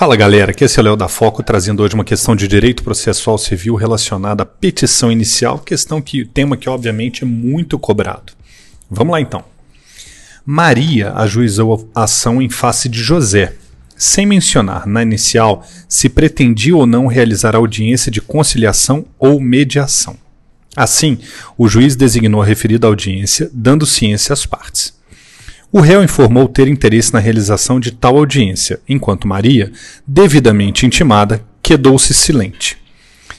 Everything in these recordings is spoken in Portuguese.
Fala galera, aqui é o Léo da Foco trazendo hoje uma questão de direito processual civil relacionada à petição inicial, questão que tema que obviamente é muito cobrado. Vamos lá então. Maria ajuizou a ação em face de José, sem mencionar na inicial se pretendia ou não realizar audiência de conciliação ou mediação. Assim, o juiz designou a referida audiência, dando ciência às partes. O réu informou ter interesse na realização de tal audiência, enquanto Maria, devidamente intimada, quedou-se silente.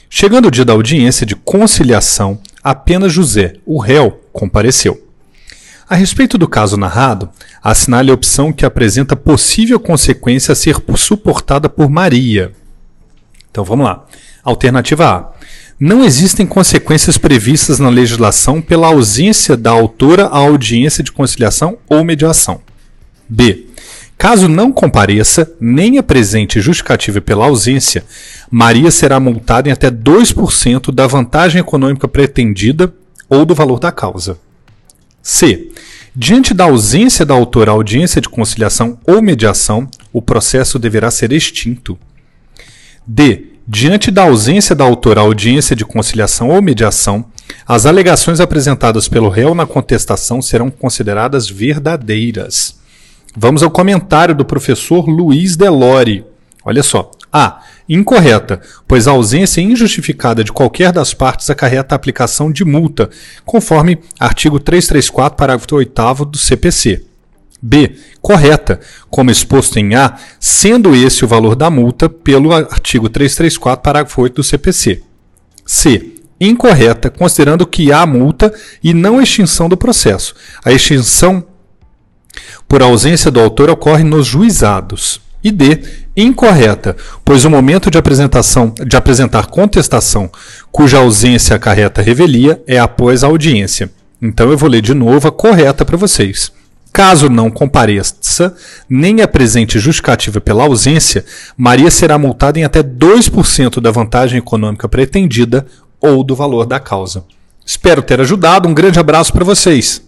Chegando o dia da audiência de conciliação, apenas José, o réu, compareceu. A respeito do caso narrado, assinale a opção que apresenta possível consequência a ser suportada por Maria. Então vamos lá. Alternativa A. Não existem consequências previstas na legislação pela ausência da autora à audiência de conciliação ou mediação. B. Caso não compareça, nem apresente justificativa pela ausência, Maria será multada em até 2% da vantagem econômica pretendida ou do valor da causa. C. Diante da ausência da autora à audiência de conciliação ou mediação, o processo deverá ser extinto. D. Diante da ausência da autora audiência de conciliação ou mediação, as alegações apresentadas pelo réu na contestação serão consideradas verdadeiras. Vamos ao comentário do professor Luiz Delore. Olha só. A. Incorreta, pois a ausência injustificada de qualquer das partes acarreta a aplicação de multa, conforme artigo 334, parágrafo 8 do CPC. B. Correta, como exposto em A, sendo esse o valor da multa pelo artigo 334, parágrafo 8 do CPC. C. Incorreta, considerando que há multa e não extinção do processo. A extinção por ausência do autor ocorre nos juizados. E D, incorreta, pois o momento de apresentação de apresentar contestação cuja ausência acarreta revelia é após a audiência. Então eu vou ler de novo a correta para vocês. Caso não compareça, nem apresente justificativa pela ausência, Maria será multada em até 2% da vantagem econômica pretendida ou do valor da causa. Espero ter ajudado. Um grande abraço para vocês.